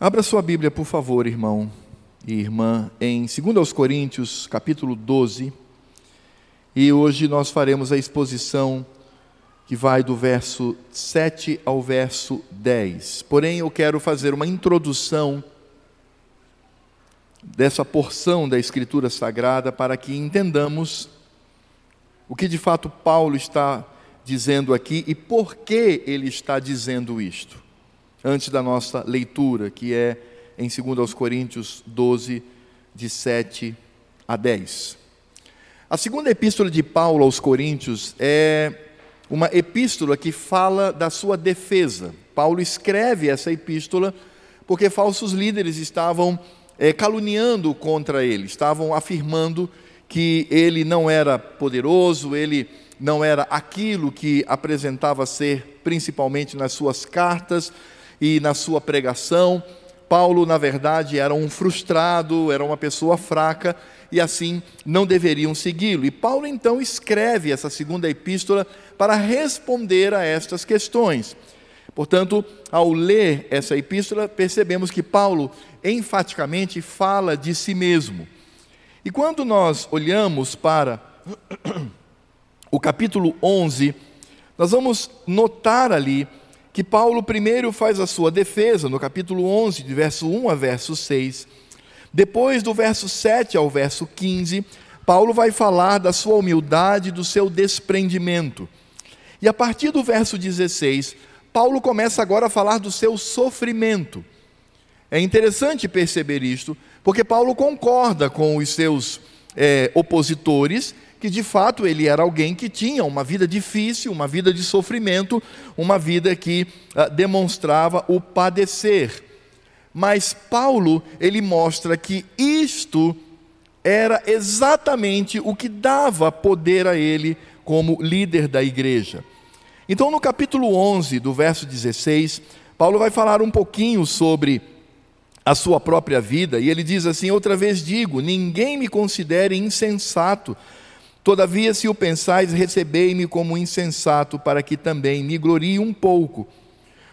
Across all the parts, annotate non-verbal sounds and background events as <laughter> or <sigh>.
Abra sua Bíblia, por favor, irmão e irmã, em 2 Coríntios, capítulo 12. E hoje nós faremos a exposição que vai do verso 7 ao verso 10. Porém, eu quero fazer uma introdução dessa porção da Escritura Sagrada para que entendamos o que de fato Paulo está dizendo aqui e por que ele está dizendo isto antes da nossa leitura, que é em 2 Coríntios 12, de 7 a 10. A segunda epístola de Paulo aos Coríntios é uma epístola que fala da sua defesa. Paulo escreve essa epístola porque falsos líderes estavam é, caluniando contra ele, estavam afirmando que ele não era poderoso, ele não era aquilo que apresentava ser, principalmente nas suas cartas, e na sua pregação. Paulo, na verdade, era um frustrado, era uma pessoa fraca e assim não deveriam segui-lo. E Paulo então escreve essa segunda epístola para responder a estas questões. Portanto, ao ler essa epístola, percebemos que Paulo enfaticamente fala de si mesmo. E quando nós olhamos para <coughs> o capítulo 11, nós vamos notar ali que Paulo primeiro faz a sua defesa, no capítulo 11, de verso 1 a verso 6. Depois, do verso 7 ao verso 15, Paulo vai falar da sua humildade, do seu desprendimento. E a partir do verso 16, Paulo começa agora a falar do seu sofrimento. É interessante perceber isto, porque Paulo concorda com os seus é, opositores que de fato ele era alguém que tinha uma vida difícil, uma vida de sofrimento, uma vida que uh, demonstrava o padecer. Mas Paulo, ele mostra que isto era exatamente o que dava poder a ele como líder da igreja. Então, no capítulo 11, do verso 16, Paulo vai falar um pouquinho sobre a sua própria vida, e ele diz assim: Outra vez digo, ninguém me considere insensato Todavia, se o pensais, recebei-me como insensato, para que também me glorie um pouco.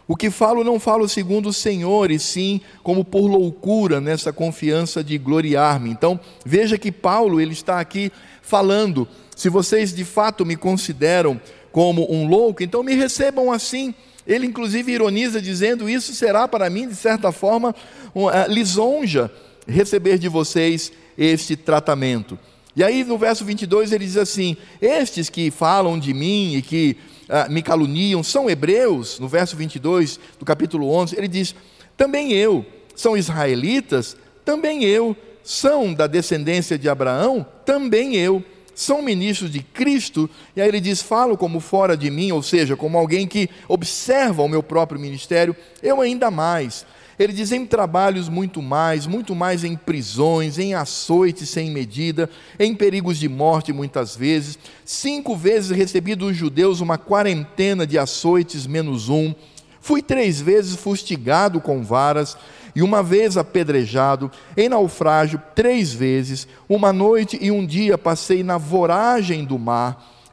O que falo, não falo segundo o Senhor, e sim como por loucura, nessa confiança de gloriar-me. Então, veja que Paulo, ele está aqui falando, se vocês de fato me consideram como um louco, então me recebam assim. Ele, inclusive, ironiza, dizendo: Isso será para mim, de certa forma, uma lisonja receber de vocês este tratamento. E aí no verso 22 ele diz assim: Estes que falam de mim e que ah, me caluniam são hebreus. No verso 22 do capítulo 11, ele diz: Também eu. São israelitas? Também eu. São da descendência de Abraão? Também eu. São ministros de Cristo? E aí ele diz: Falo como fora de mim, ou seja, como alguém que observa o meu próprio ministério, eu ainda mais. Ele diz em trabalhos muito mais, muito mais em prisões, em açoites sem medida, em perigos de morte muitas vezes. Cinco vezes recebi dos judeus uma quarentena de açoites menos um. Fui três vezes fustigado com varas e uma vez apedrejado, em naufrágio três vezes. Uma noite e um dia passei na voragem do mar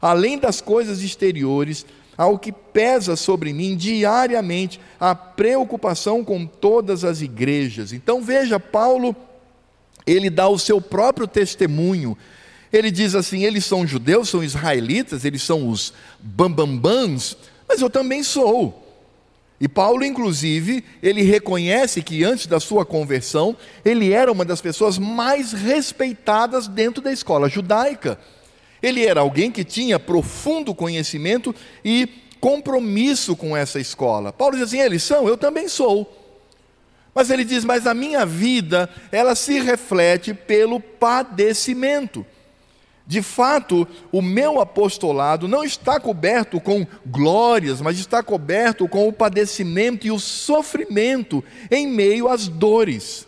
além das coisas exteriores, ao que pesa sobre mim diariamente a preocupação com todas as igrejas. Então veja, Paulo, ele dá o seu próprio testemunho. Ele diz assim: eles são judeus, são israelitas, eles são os bambambãs, mas eu também sou. E Paulo, inclusive, ele reconhece que antes da sua conversão, ele era uma das pessoas mais respeitadas dentro da escola judaica. Ele era alguém que tinha profundo conhecimento e compromisso com essa escola. Paulo diz assim: eles são, eu também sou. Mas ele diz: mas a minha vida, ela se reflete pelo padecimento. De fato, o meu apostolado não está coberto com glórias, mas está coberto com o padecimento e o sofrimento em meio às dores.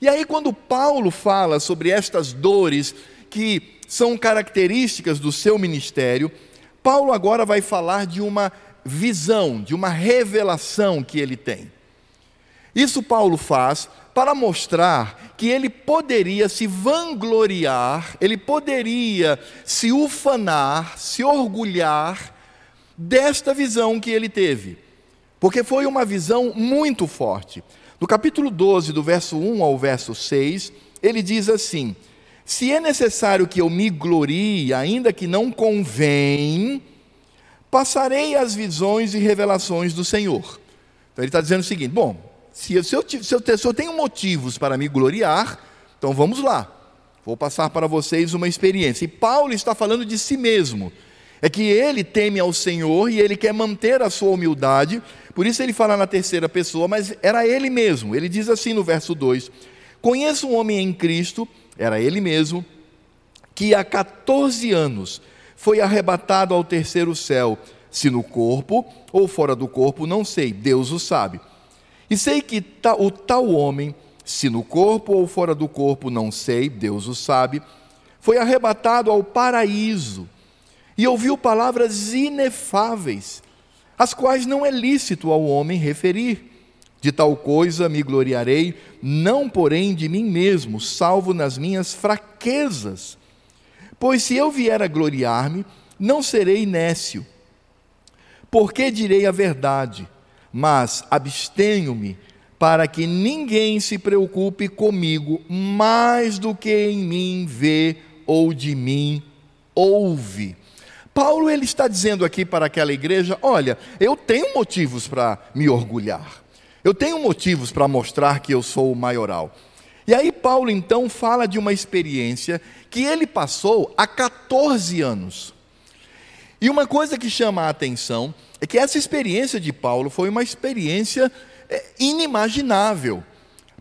E aí, quando Paulo fala sobre estas dores que são características do seu ministério, Paulo agora vai falar de uma visão, de uma revelação que ele tem. Isso Paulo faz para mostrar que ele poderia se vangloriar, ele poderia se ufanar, se orgulhar desta visão que ele teve, porque foi uma visão muito forte. No capítulo 12, do verso 1 ao verso 6, ele diz assim: Se é necessário que eu me glorie, ainda que não convém, passarei as visões e revelações do Senhor. Então ele está dizendo o seguinte: bom, se eu, se, eu, se, eu, se eu tenho motivos para me gloriar, então vamos lá, vou passar para vocês uma experiência. E Paulo está falando de si mesmo. É que ele teme ao Senhor e ele quer manter a sua humildade, por isso ele fala na terceira pessoa, mas era ele mesmo. Ele diz assim no verso 2: Conheço um homem em Cristo, era ele mesmo, que há 14 anos foi arrebatado ao terceiro céu, se no corpo ou fora do corpo, não sei, Deus o sabe. E sei que o tal homem, se no corpo ou fora do corpo, não sei, Deus o sabe, foi arrebatado ao paraíso e ouviu palavras inefáveis, as quais não é lícito ao homem referir. De tal coisa me gloriarei, não porém de mim mesmo, salvo nas minhas fraquezas. Pois se eu vier a gloriar-me, não serei nécio, porque direi a verdade, mas abstenho-me para que ninguém se preocupe comigo mais do que em mim vê ou de mim ouve. Paulo ele está dizendo aqui para aquela igreja: olha, eu tenho motivos para me orgulhar, eu tenho motivos para mostrar que eu sou o maioral. E aí Paulo então fala de uma experiência que ele passou há 14 anos. E uma coisa que chama a atenção é que essa experiência de Paulo foi uma experiência é, inimaginável.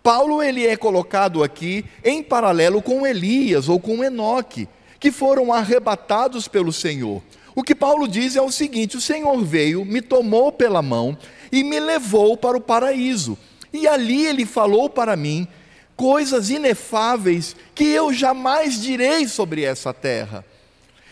Paulo ele é colocado aqui em paralelo com Elias ou com Enoque, que foram arrebatados pelo Senhor. O que Paulo diz é o seguinte: o Senhor veio, me tomou pela mão e me levou para o paraíso. E ali ele falou para mim coisas inefáveis que eu jamais direi sobre essa terra.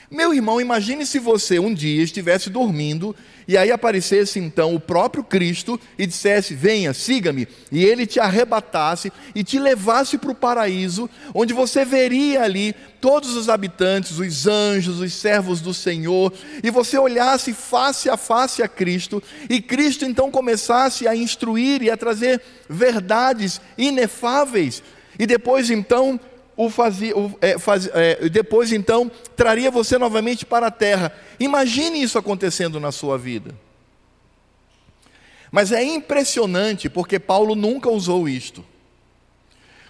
Meu irmão, imagine se você um dia estivesse dormindo e aí aparecesse então o próprio Cristo e dissesse: Venha, siga-me, e ele te arrebatasse e te levasse para o paraíso, onde você veria ali todos os habitantes, os anjos, os servos do Senhor, e você olhasse face a face a Cristo, e Cristo então começasse a instruir e a trazer verdades inefáveis, e depois então o fazia, o, é, faz, é, depois então traria você novamente para a terra. Imagine isso acontecendo na sua vida. Mas é impressionante porque Paulo nunca usou isto.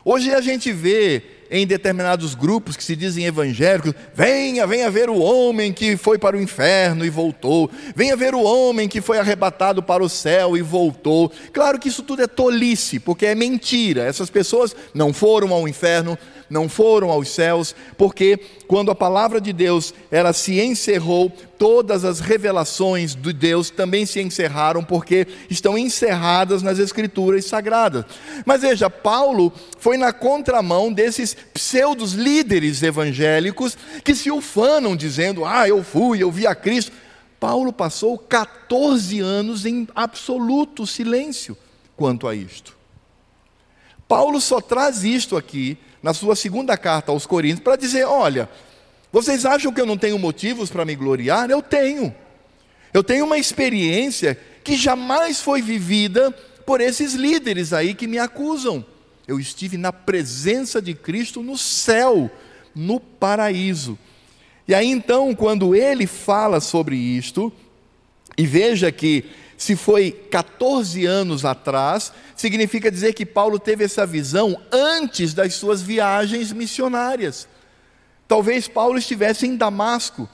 Hoje a gente vê em determinados grupos que se dizem evangélicos: venha, venha ver o homem que foi para o inferno e voltou, venha ver o homem que foi arrebatado para o céu e voltou. Claro que isso tudo é tolice, porque é mentira. Essas pessoas não foram ao inferno, não foram aos céus, porque quando a palavra de Deus ela se encerrou, todas as revelações de Deus também se encerraram, porque estão encerradas nas escrituras sagradas. Mas veja, Paulo foi na contramão desses pseudos líderes evangélicos que se ufanam dizendo: "Ah, eu fui, eu vi a Cristo". Paulo passou 14 anos em absoluto silêncio quanto a isto. Paulo só traz isto aqui na sua segunda carta aos Coríntios, para dizer: olha, vocês acham que eu não tenho motivos para me gloriar? Eu tenho. Eu tenho uma experiência que jamais foi vivida por esses líderes aí que me acusam. Eu estive na presença de Cristo no céu, no paraíso. E aí então, quando ele fala sobre isto, e veja que se foi 14 anos atrás, significa dizer que Paulo teve essa visão antes das suas viagens missionárias. Talvez Paulo estivesse em Damasco,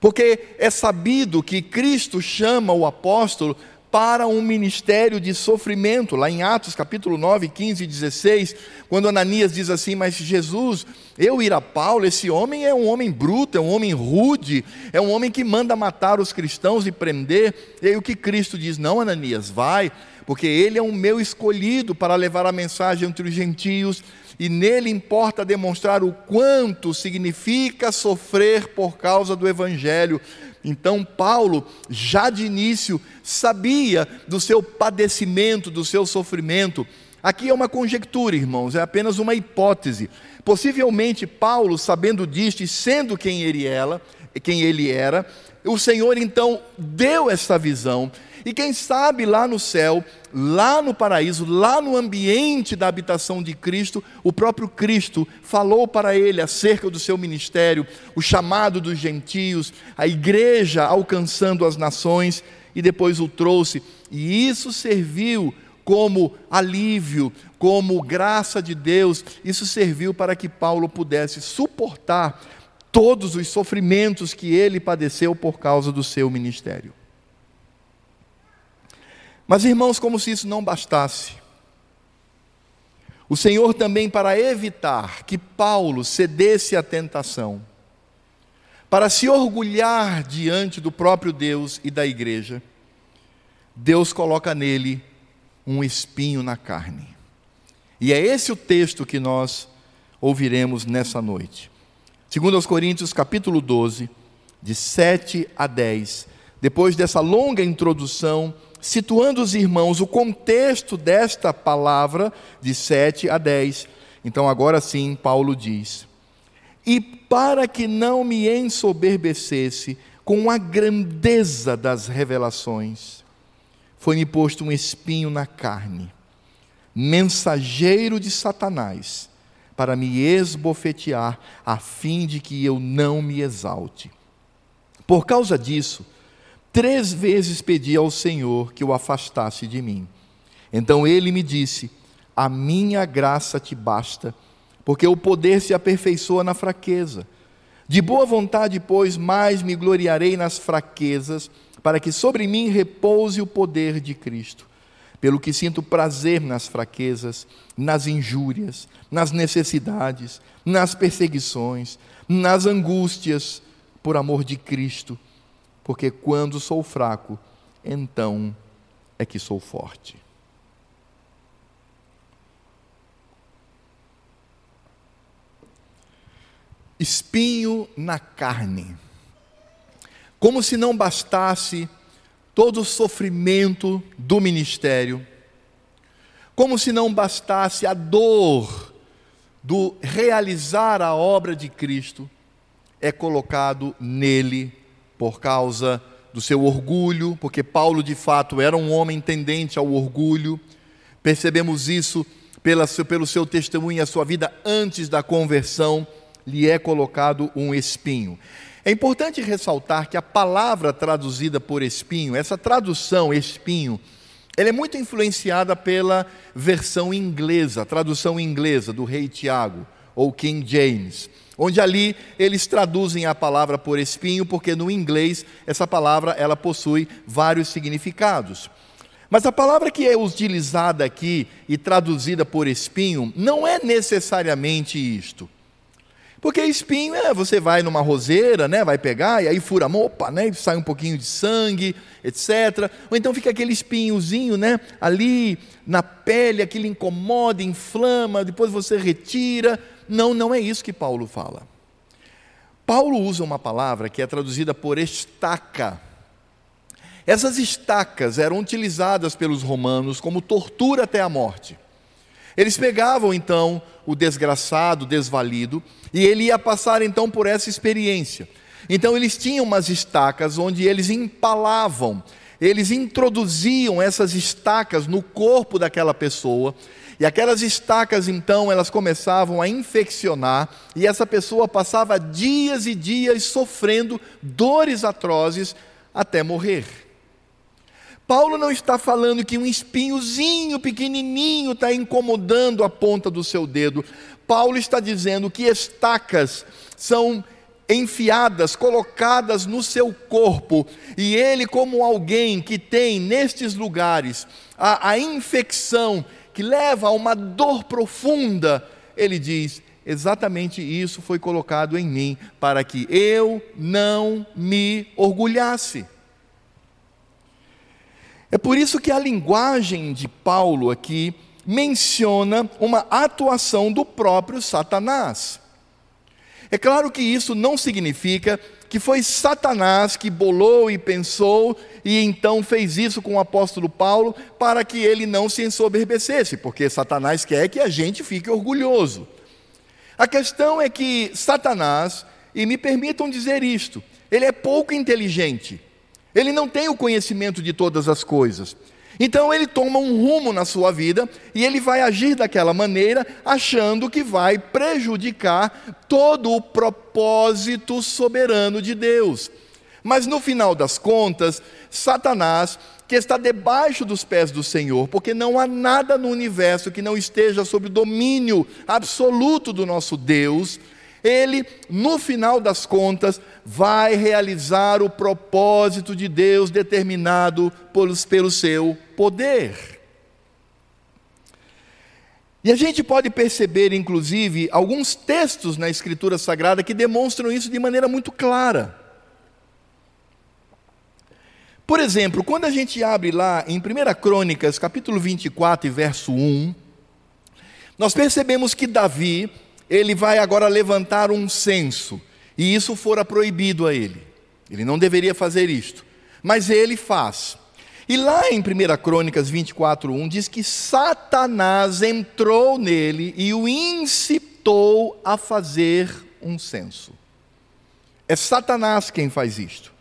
porque é sabido que Cristo chama o apóstolo para um ministério de sofrimento, lá em Atos capítulo 9, 15 e 16, quando Ananias diz assim: Mas Jesus, eu ir a Paulo, esse homem é um homem bruto, é um homem rude, é um homem que manda matar os cristãos e prender. E aí o que Cristo diz: Não, Ananias, vai, porque ele é o meu escolhido para levar a mensagem entre os gentios, e nele importa demonstrar o quanto significa sofrer por causa do evangelho. Então, Paulo, já de início, sabia do seu padecimento, do seu sofrimento. Aqui é uma conjectura, irmãos, é apenas uma hipótese. Possivelmente, Paulo, sabendo disto e sendo quem ele era, quem ele era, o Senhor então deu essa visão. E quem sabe lá no céu, lá no paraíso, lá no ambiente da habitação de Cristo, o próprio Cristo falou para ele acerca do seu ministério, o chamado dos gentios, a igreja alcançando as nações, e depois o trouxe. E isso serviu como alívio, como graça de Deus, isso serviu para que Paulo pudesse suportar todos os sofrimentos que ele padeceu por causa do seu ministério. Mas, irmãos, como se isso não bastasse, o Senhor também, para evitar que Paulo cedesse à tentação, para se orgulhar diante do próprio Deus e da igreja, Deus coloca nele um espinho na carne. E é esse o texto que nós ouviremos nessa noite. Segundo aos Coríntios, capítulo 12, de 7 a 10. Depois dessa longa introdução, situando os irmãos o contexto desta palavra de 7 a 10. Então agora sim, Paulo diz: "E para que não me ensoberbecesse com a grandeza das revelações, foi-me posto um espinho na carne, mensageiro de Satanás, para me esbofetear, a fim de que eu não me exalte. Por causa disso, três vezes pedi ao Senhor que o afastasse de mim. Então ele me disse: A minha graça te basta, porque o poder se aperfeiçoa na fraqueza. De boa vontade, pois, mais me gloriarei nas fraquezas, para que sobre mim repouse o poder de Cristo pelo que sinto prazer nas fraquezas, nas injúrias, nas necessidades, nas perseguições, nas angústias, por amor de Cristo, porque quando sou fraco, então é que sou forte. Espinho na carne. Como se não bastasse todo o sofrimento do ministério, como se não bastasse a dor do realizar a obra de Cristo, é colocado nele por causa do seu orgulho, porque Paulo de fato era um homem tendente ao orgulho. Percebemos isso pela, pelo seu testemunho e a sua vida antes da conversão, lhe é colocado um espinho. É importante ressaltar que a palavra traduzida por espinho, essa tradução espinho, ela é muito influenciada pela versão inglesa, tradução inglesa do rei Tiago, ou King James, onde ali eles traduzem a palavra por espinho, porque no inglês essa palavra ela possui vários significados. Mas a palavra que é utilizada aqui e traduzida por espinho não é necessariamente isto. Porque espinho é, você vai numa roseira, né, vai pegar e aí fura a opa, né, sai um pouquinho de sangue, etc. Ou então fica aquele espinhozinho, né, ali na pele, aquilo incomoda, inflama, depois você retira. Não, não é isso que Paulo fala. Paulo usa uma palavra que é traduzida por estaca. Essas estacas eram utilizadas pelos romanos como tortura até a morte. Eles pegavam então o desgraçado, desvalido, e ele ia passar então por essa experiência. Então eles tinham umas estacas onde eles empalavam, eles introduziam essas estacas no corpo daquela pessoa, e aquelas estacas então elas começavam a infeccionar, e essa pessoa passava dias e dias sofrendo dores atrozes até morrer. Paulo não está falando que um espinhozinho pequenininho está incomodando a ponta do seu dedo. Paulo está dizendo que estacas são enfiadas, colocadas no seu corpo, e ele, como alguém que tem nestes lugares a, a infecção que leva a uma dor profunda, ele diz: exatamente isso foi colocado em mim, para que eu não me orgulhasse. É por isso que a linguagem de Paulo aqui menciona uma atuação do próprio Satanás. É claro que isso não significa que foi Satanás que bolou e pensou e então fez isso com o apóstolo Paulo para que ele não se ensoberbecesse, porque Satanás quer que a gente fique orgulhoso. A questão é que Satanás, e me permitam dizer isto, ele é pouco inteligente, ele não tem o conhecimento de todas as coisas. Então ele toma um rumo na sua vida e ele vai agir daquela maneira, achando que vai prejudicar todo o propósito soberano de Deus. Mas no final das contas, Satanás, que está debaixo dos pés do Senhor, porque não há nada no universo que não esteja sob o domínio absoluto do nosso Deus, ele, no final das contas, vai realizar o propósito de Deus determinado pelo seu poder. E a gente pode perceber, inclusive, alguns textos na Escritura Sagrada que demonstram isso de maneira muito clara. Por exemplo, quando a gente abre lá em 1 Crônicas, capítulo 24 e verso 1, nós percebemos que Davi, ele vai agora levantar um censo, e isso fora proibido a ele. Ele não deveria fazer isto, mas ele faz. E lá em 1 Crônicas 24, 1 diz que Satanás entrou nele e o incitou a fazer um censo. É Satanás quem faz isto.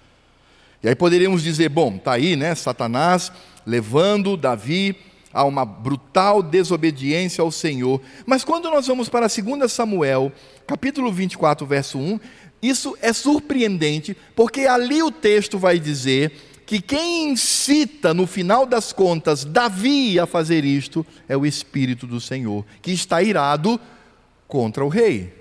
E aí poderíamos dizer, bom, está aí, né? Satanás levando Davi a uma brutal desobediência ao Senhor. Mas quando nós vamos para 2 Samuel, capítulo 24, verso 1, isso é surpreendente, porque ali o texto vai dizer que quem incita, no final das contas, Davi a fazer isto é o Espírito do Senhor, que está irado contra o rei.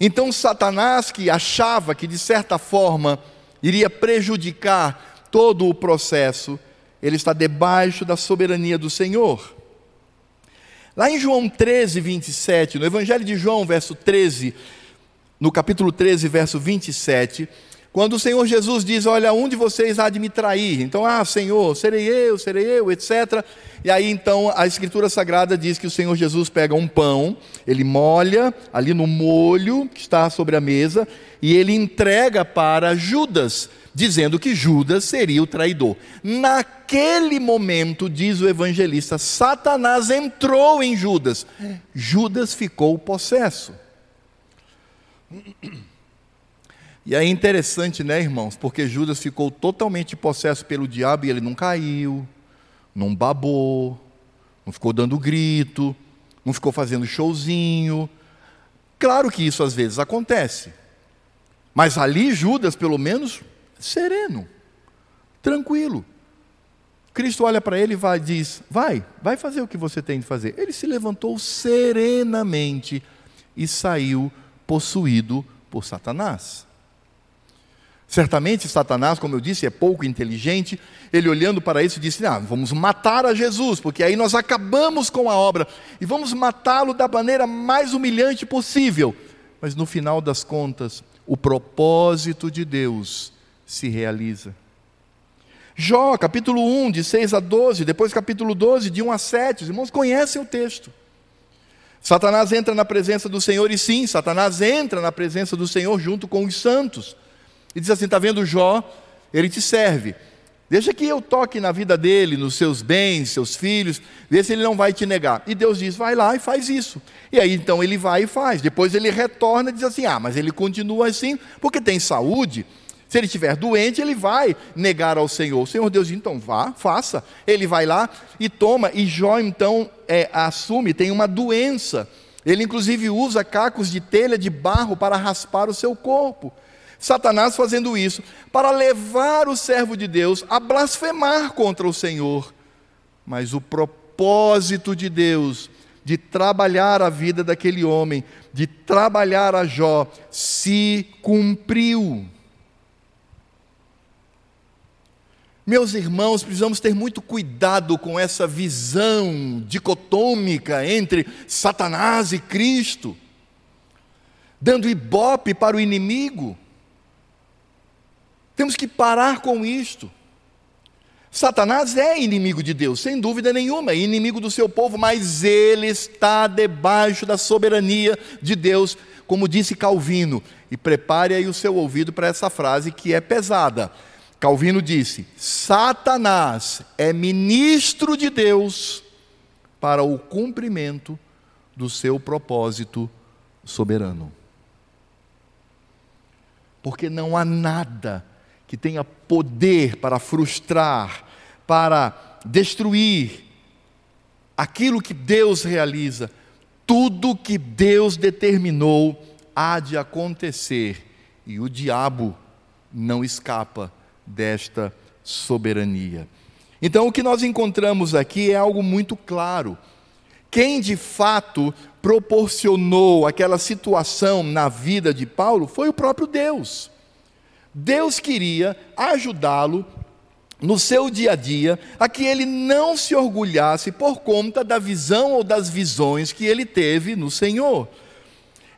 Então, Satanás, que achava que de certa forma iria prejudicar todo o processo, ele está debaixo da soberania do Senhor. Lá em João 13, 27, no Evangelho de João, verso 13, no capítulo 13, verso 27, quando o Senhor Jesus diz: Olha, um de vocês há de me trair. Então, ah, Senhor, serei eu, serei eu, etc. E aí então a Escritura Sagrada diz que o Senhor Jesus pega um pão, ele molha ali no molho que está sobre a mesa, e ele entrega para Judas, dizendo que Judas seria o traidor. Naquele momento, diz o evangelista, Satanás entrou em Judas. Judas ficou possesso. E é interessante, né, irmãos? Porque Judas ficou totalmente possesso pelo diabo e ele não caiu, não babou, não ficou dando grito, não ficou fazendo showzinho. Claro que isso às vezes acontece. Mas ali Judas, pelo menos, sereno, tranquilo. Cristo olha para ele e vai, diz: Vai, vai fazer o que você tem de fazer. Ele se levantou serenamente e saiu possuído por Satanás. Certamente Satanás, como eu disse, é pouco inteligente. Ele olhando para isso disse: Ah, vamos matar a Jesus, porque aí nós acabamos com a obra e vamos matá-lo da maneira mais humilhante possível. Mas no final das contas, o propósito de Deus se realiza. Jó, capítulo 1, de 6 a 12, depois capítulo 12, de 1 a 7. Os irmãos conhecem o texto. Satanás entra na presença do Senhor, e sim, Satanás entra na presença do Senhor junto com os santos. E diz assim: está vendo Jó? Ele te serve. Deixa que eu toque na vida dele, nos seus bens, seus filhos, vê se ele não vai te negar. E Deus diz: vai lá e faz isso. E aí então ele vai e faz. Depois ele retorna e diz assim: ah, mas ele continua assim porque tem saúde. Se ele estiver doente, ele vai negar ao Senhor. O Senhor Deus diz: então vá, faça. Ele vai lá e toma. E Jó então é, assume, tem uma doença. Ele inclusive usa cacos de telha de barro para raspar o seu corpo. Satanás fazendo isso para levar o servo de Deus a blasfemar contra o Senhor. Mas o propósito de Deus de trabalhar a vida daquele homem, de trabalhar a Jó, se cumpriu. Meus irmãos, precisamos ter muito cuidado com essa visão dicotômica entre Satanás e Cristo, dando ibope para o inimigo. Temos que parar com isto. Satanás é inimigo de Deus, sem dúvida nenhuma, é inimigo do seu povo, mas ele está debaixo da soberania de Deus, como disse Calvino. E prepare aí o seu ouvido para essa frase que é pesada. Calvino disse: Satanás é ministro de Deus para o cumprimento do seu propósito soberano. Porque não há nada que tenha poder para frustrar, para destruir aquilo que Deus realiza. Tudo que Deus determinou há de acontecer e o diabo não escapa desta soberania. Então, o que nós encontramos aqui é algo muito claro. Quem de fato proporcionou aquela situação na vida de Paulo foi o próprio Deus. Deus queria ajudá-lo no seu dia a dia a que ele não se orgulhasse por conta da visão ou das visões que ele teve no Senhor.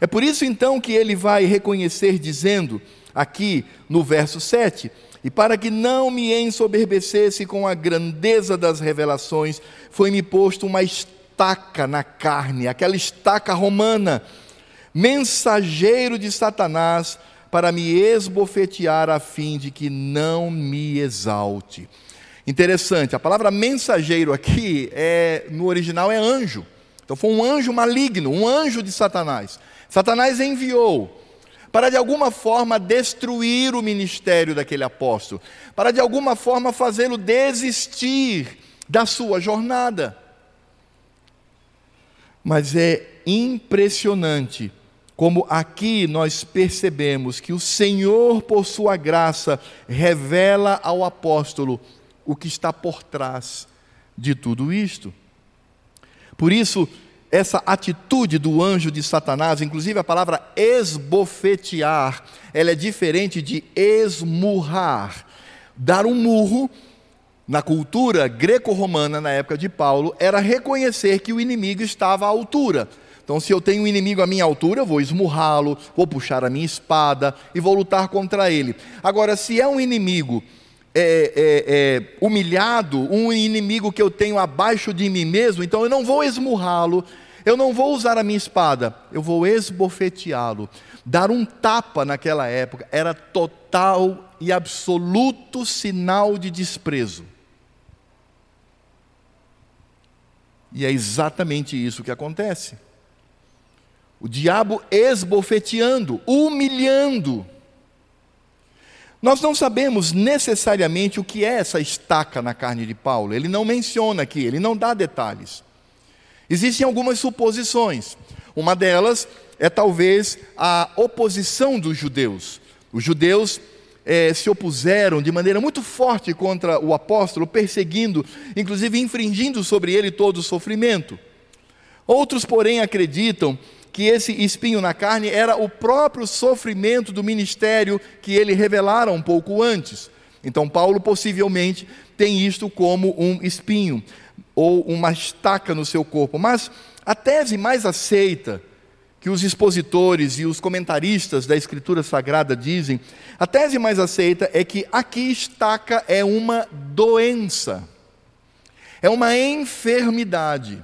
É por isso então que ele vai reconhecer, dizendo aqui no verso 7: E para que não me ensoberbecesse com a grandeza das revelações, foi-me posto uma estaca na carne, aquela estaca romana, mensageiro de Satanás para me esbofetear a fim de que não me exalte. Interessante, a palavra mensageiro aqui é no original é anjo. Então foi um anjo maligno, um anjo de Satanás. Satanás enviou para de alguma forma destruir o ministério daquele apóstolo, para de alguma forma fazê-lo desistir da sua jornada. Mas é impressionante como aqui nós percebemos que o Senhor, por sua graça, revela ao apóstolo o que está por trás de tudo isto. Por isso, essa atitude do anjo de Satanás, inclusive a palavra esbofetear, ela é diferente de esmurrar. Dar um murro, na cultura greco-romana, na época de Paulo, era reconhecer que o inimigo estava à altura. Então, se eu tenho um inimigo à minha altura, eu vou esmurrá-lo, vou puxar a minha espada e vou lutar contra ele. Agora, se é um inimigo é, é, é, humilhado, um inimigo que eu tenho abaixo de mim mesmo, então eu não vou esmurrá-lo, eu não vou usar a minha espada, eu vou esbofeteá-lo. Dar um tapa naquela época era total e absoluto sinal de desprezo. E é exatamente isso que acontece. O diabo esbofeteando, humilhando. Nós não sabemos necessariamente o que é essa estaca na carne de Paulo. Ele não menciona aqui, ele não dá detalhes. Existem algumas suposições. Uma delas é talvez a oposição dos judeus. Os judeus eh, se opuseram de maneira muito forte contra o apóstolo, perseguindo, inclusive infringindo sobre ele todo o sofrimento. Outros, porém, acreditam que esse espinho na carne era o próprio sofrimento do ministério que ele revelara um pouco antes. Então, Paulo possivelmente tem isto como um espinho ou uma estaca no seu corpo. Mas a tese mais aceita, que os expositores e os comentaristas da Escritura Sagrada dizem, a tese mais aceita é que aqui estaca é uma doença, é uma enfermidade.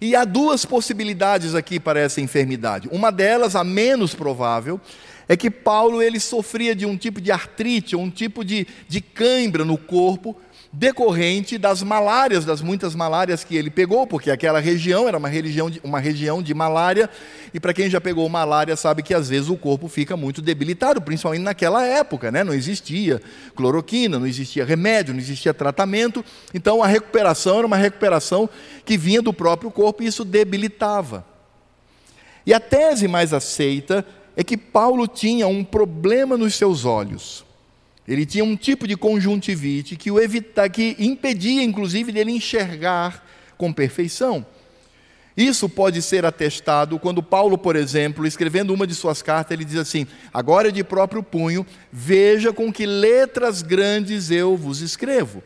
E há duas possibilidades aqui para essa enfermidade. Uma delas, a menos provável, é que Paulo ele sofria de um tipo de artrite, um tipo de, de cãibra no corpo, decorrente das malárias, das muitas malárias que ele pegou, porque aquela região era uma região de, uma região de malária, e para quem já pegou malária sabe que às vezes o corpo fica muito debilitado, principalmente naquela época, né? não existia cloroquina, não existia remédio, não existia tratamento, então a recuperação era uma recuperação que vinha do próprio corpo e isso debilitava. E a tese mais aceita é que Paulo tinha um problema nos seus olhos. Ele tinha um tipo de conjuntivite que o evita, que impedia, inclusive, dele enxergar com perfeição. Isso pode ser atestado quando Paulo, por exemplo, escrevendo uma de suas cartas, ele diz assim: Agora de próprio punho, veja com que letras grandes eu vos escrevo.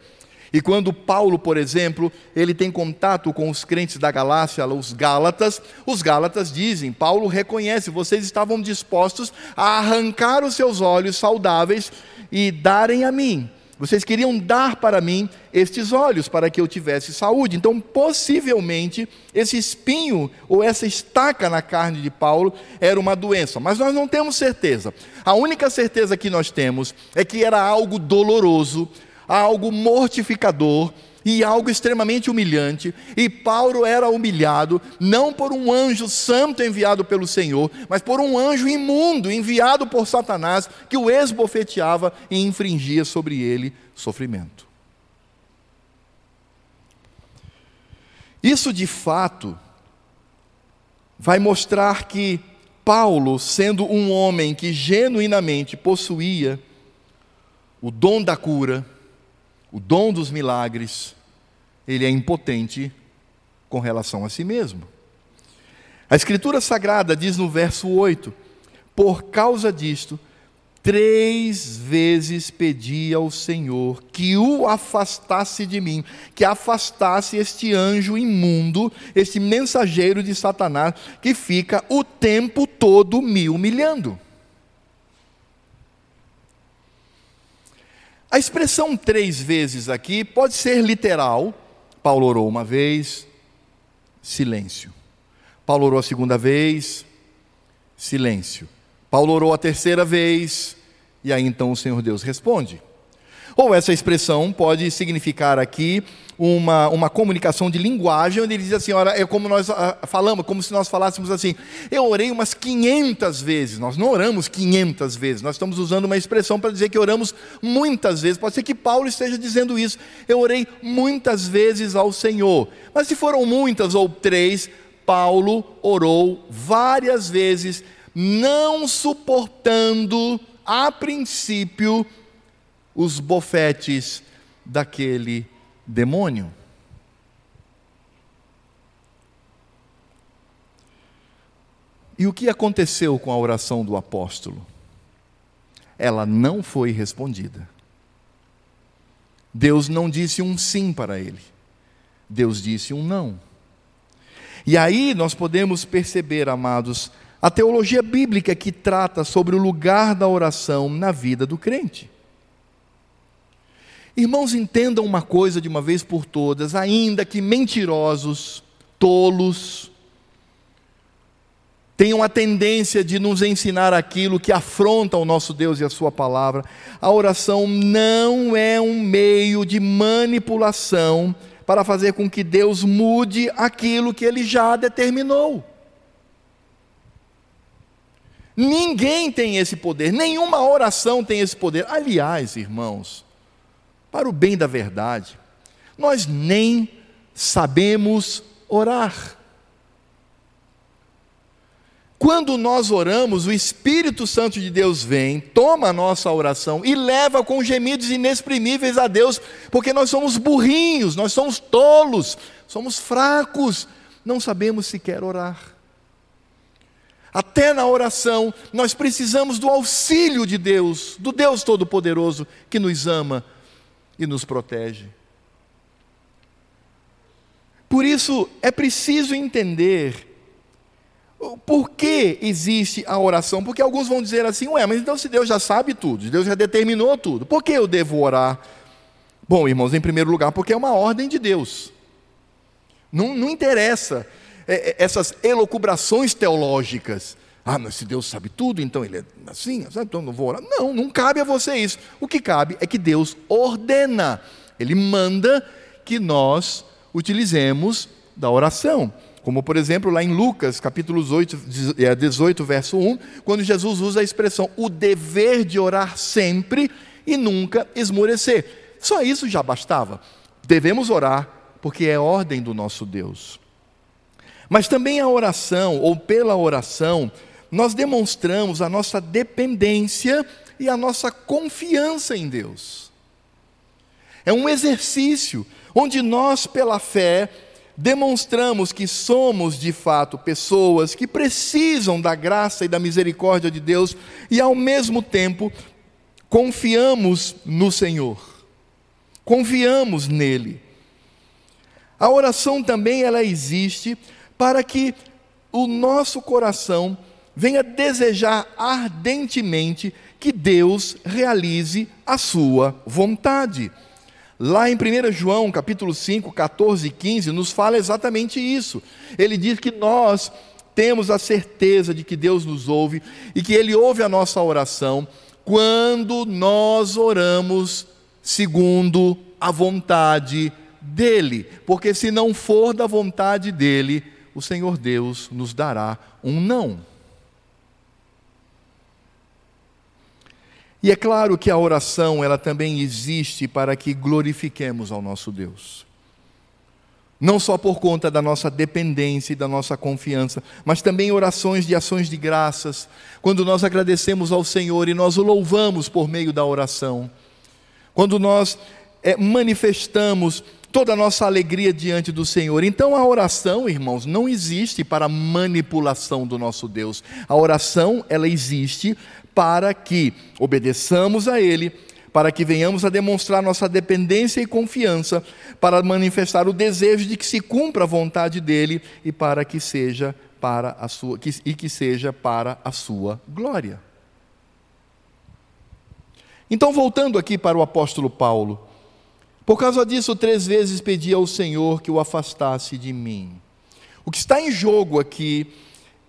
E quando Paulo, por exemplo, ele tem contato com os crentes da Galácia, os Gálatas, os Gálatas dizem, Paulo reconhece, vocês estavam dispostos a arrancar os seus olhos saudáveis e darem a mim. Vocês queriam dar para mim estes olhos para que eu tivesse saúde. Então, possivelmente, esse espinho ou essa estaca na carne de Paulo era uma doença, mas nós não temos certeza. A única certeza que nós temos é que era algo doloroso, algo mortificador e algo extremamente humilhante, e Paulo era humilhado não por um anjo santo enviado pelo Senhor, mas por um anjo imundo enviado por Satanás que o esbofeteava e infringia sobre ele sofrimento. Isso de fato vai mostrar que Paulo, sendo um homem que genuinamente possuía o dom da cura, o dom dos milagres, ele é impotente com relação a si mesmo. A Escritura Sagrada diz no verso 8: Por causa disto, três vezes pedi ao Senhor que o afastasse de mim, que afastasse este anjo imundo, este mensageiro de Satanás, que fica o tempo todo me humilhando. A expressão três vezes aqui pode ser literal. Paulo orou uma vez, silêncio. Paulo orou a segunda vez, silêncio. Paulo orou a terceira vez, e aí então o Senhor Deus responde. Ou essa expressão pode significar aqui uma, uma comunicação de linguagem, onde ele diz assim: olha, é como nós ah, falamos, como se nós falássemos assim, eu orei umas 500 vezes, nós não oramos 500 vezes, nós estamos usando uma expressão para dizer que oramos muitas vezes, pode ser que Paulo esteja dizendo isso, eu orei muitas vezes ao Senhor, mas se foram muitas ou três, Paulo orou várias vezes, não suportando, a princípio, os bofetes daquele demônio. E o que aconteceu com a oração do apóstolo? Ela não foi respondida. Deus não disse um sim para ele, Deus disse um não. E aí nós podemos perceber, amados, a teologia bíblica que trata sobre o lugar da oração na vida do crente. Irmãos, entendam uma coisa de uma vez por todas, ainda que mentirosos, tolos, tenham a tendência de nos ensinar aquilo que afronta o nosso Deus e a Sua palavra, a oração não é um meio de manipulação para fazer com que Deus mude aquilo que Ele já determinou. Ninguém tem esse poder, nenhuma oração tem esse poder. Aliás, irmãos, para o bem da verdade, nós nem sabemos orar. Quando nós oramos, o Espírito Santo de Deus vem, toma a nossa oração e leva com gemidos inexprimíveis a Deus, porque nós somos burrinhos, nós somos tolos, somos fracos, não sabemos sequer orar. Até na oração, nós precisamos do auxílio de Deus, do Deus Todo-Poderoso que nos ama e nos protege. Por isso, é preciso entender por que existe a oração. Porque alguns vão dizer assim: ué, mas então se Deus já sabe tudo, Deus já determinou tudo, por que eu devo orar? Bom, irmãos, em primeiro lugar, porque é uma ordem de Deus. Não, não interessa é, é, essas elocubrações teológicas. Ah, mas se Deus sabe tudo, então ele é assim, então não vou orar. Não, não cabe a você isso. O que cabe é que Deus ordena, Ele manda que nós utilizemos da oração. Como, por exemplo, lá em Lucas, capítulos 8, 18, é, verso 1, quando Jesus usa a expressão o dever de orar sempre e nunca esmorecer. Só isso já bastava. Devemos orar porque é ordem do nosso Deus. Mas também a oração, ou pela oração, nós demonstramos a nossa dependência e a nossa confiança em Deus. É um exercício onde nós, pela fé, demonstramos que somos de fato pessoas que precisam da graça e da misericórdia de Deus e, ao mesmo tempo, confiamos no Senhor, confiamos nele. A oração também ela existe para que o nosso coração venha desejar ardentemente que Deus realize a sua vontade. Lá em 1 João, capítulo 5, 14 e 15, nos fala exatamente isso. Ele diz que nós temos a certeza de que Deus nos ouve e que Ele ouve a nossa oração quando nós oramos segundo a vontade dEle. Porque se não for da vontade dEle, o Senhor Deus nos dará um não. E é claro que a oração, ela também existe para que glorifiquemos ao nosso Deus. Não só por conta da nossa dependência e da nossa confiança, mas também orações de ações de graças, quando nós agradecemos ao Senhor e nós o louvamos por meio da oração. Quando nós é, manifestamos toda a nossa alegria diante do Senhor. Então a oração, irmãos, não existe para manipulação do nosso Deus. A oração, ela existe para que obedeçamos a Ele, para que venhamos a demonstrar nossa dependência e confiança, para manifestar o desejo de que se cumpra a vontade dele e para que seja para a sua que, e que seja para a sua glória. Então, voltando aqui para o apóstolo Paulo, por causa disso, três vezes pedi ao Senhor que o afastasse de mim. O que está em jogo aqui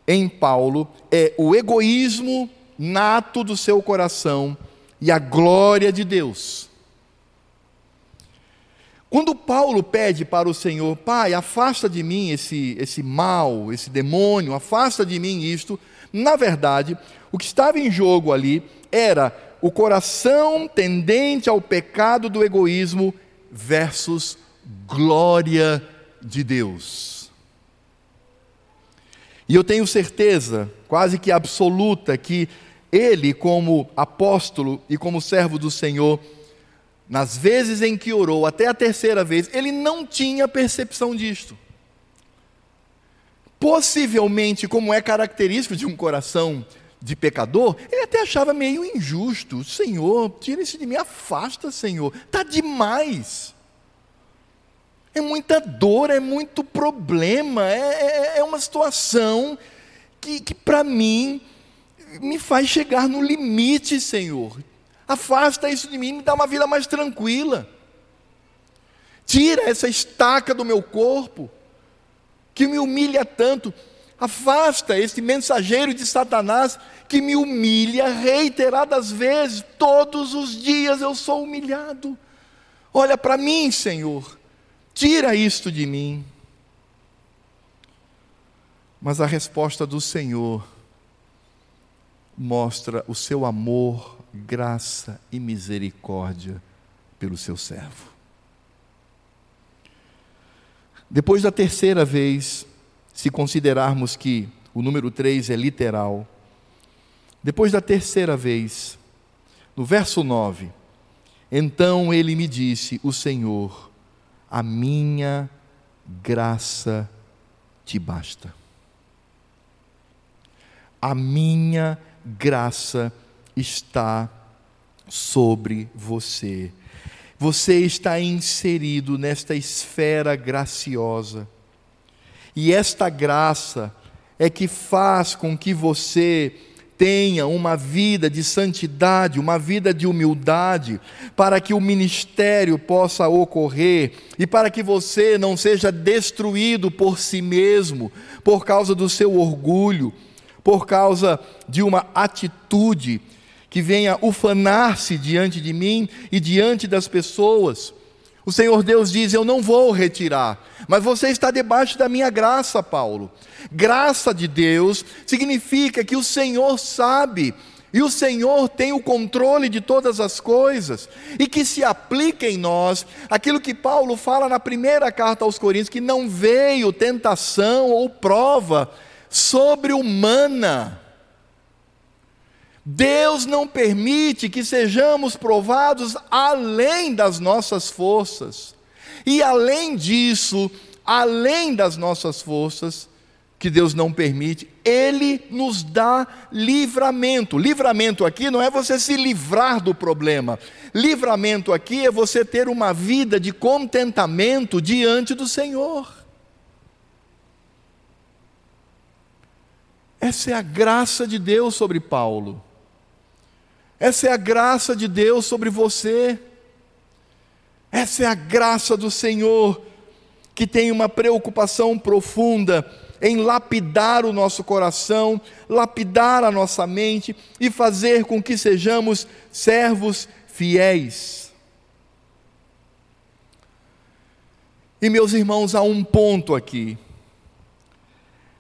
em Paulo é o egoísmo nato do seu coração e a glória de Deus. Quando Paulo pede para o Senhor, Pai, afasta de mim esse, esse mal, esse demônio, afasta de mim isto, na verdade, o que estava em jogo ali era o coração tendente ao pecado do egoísmo versus glória de Deus. E eu tenho certeza, quase que absoluta, que ele, como apóstolo e como servo do Senhor, nas vezes em que orou, até a terceira vez, ele não tinha percepção disto. Possivelmente, como é característico de um coração de pecador, ele até achava meio injusto. Senhor, tira isso de mim, afasta, Senhor. Está demais. É muita dor, é muito problema, é, é, é uma situação que, que para mim me faz chegar no limite, Senhor. Afasta isso de mim, me dá uma vida mais tranquila. Tira essa estaca do meu corpo, que me humilha tanto. Afasta esse mensageiro de Satanás que me humilha reiteradas vezes. Todos os dias eu sou humilhado. Olha para mim, Senhor. Tira isto de mim. Mas a resposta do Senhor mostra o seu amor, graça e misericórdia pelo seu servo. Depois da terceira vez, se considerarmos que o número 3 é literal, depois da terceira vez, no verso 9, então ele me disse: O Senhor, a minha graça te basta. A minha graça está sobre você. Você está inserido nesta esfera graciosa. E esta graça é que faz com que você tenha uma vida de santidade, uma vida de humildade, para que o ministério possa ocorrer e para que você não seja destruído por si mesmo, por causa do seu orgulho por causa de uma atitude que venha ufanar-se diante de mim e diante das pessoas. O Senhor Deus diz: Eu não vou retirar, mas você está debaixo da minha graça, Paulo. Graça de Deus significa que o Senhor sabe e o Senhor tem o controle de todas as coisas, e que se aplica em nós aquilo que Paulo fala na primeira carta aos Coríntios: que não veio tentação ou prova sobre-humana. Deus não permite que sejamos provados além das nossas forças. E além disso, além das nossas forças, que Deus não permite, Ele nos dá livramento. Livramento aqui não é você se livrar do problema. Livramento aqui é você ter uma vida de contentamento diante do Senhor. Essa é a graça de Deus sobre Paulo. Essa é a graça de Deus sobre você. Essa é a graça do Senhor, que tem uma preocupação profunda em lapidar o nosso coração, lapidar a nossa mente e fazer com que sejamos servos fiéis. E meus irmãos, há um ponto aqui.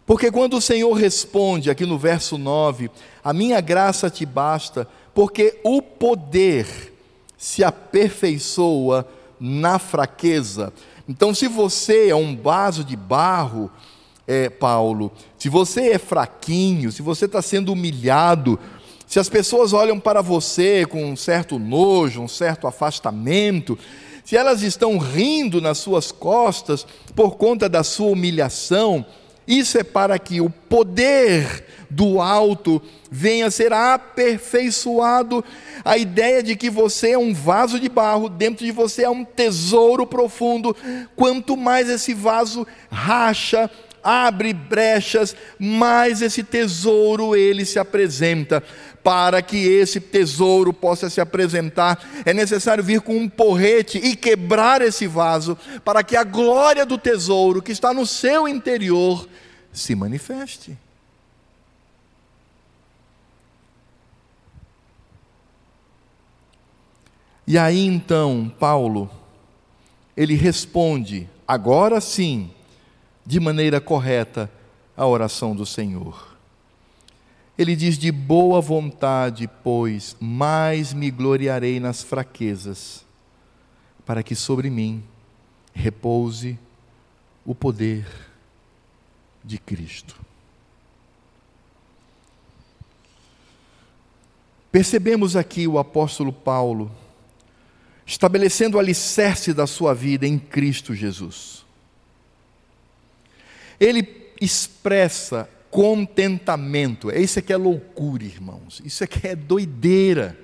Porque quando o Senhor responde aqui no verso 9, a minha graça te basta, porque o poder se aperfeiçoa na fraqueza. Então, se você é um vaso de barro, é, Paulo, se você é fraquinho, se você está sendo humilhado, se as pessoas olham para você com um certo nojo, um certo afastamento, se elas estão rindo nas suas costas por conta da sua humilhação, isso é para que o poder do alto venha a ser aperfeiçoado. A ideia de que você é um vaso de barro, dentro de você é um tesouro profundo. Quanto mais esse vaso racha, abre brechas, mais esse tesouro ele se apresenta. Para que esse tesouro possa se apresentar, é necessário vir com um porrete e quebrar esse vaso, para que a glória do tesouro que está no seu interior se manifeste. E aí então, Paulo, ele responde, agora sim, de maneira correta a oração do Senhor. Ele diz: De boa vontade, pois, mais me gloriarei nas fraquezas, para que sobre mim repouse o poder de Cristo. Percebemos aqui o apóstolo Paulo estabelecendo o alicerce da sua vida em Cristo Jesus ele expressa contentamento. Isso aqui é loucura, irmãos. Isso aqui é doideira.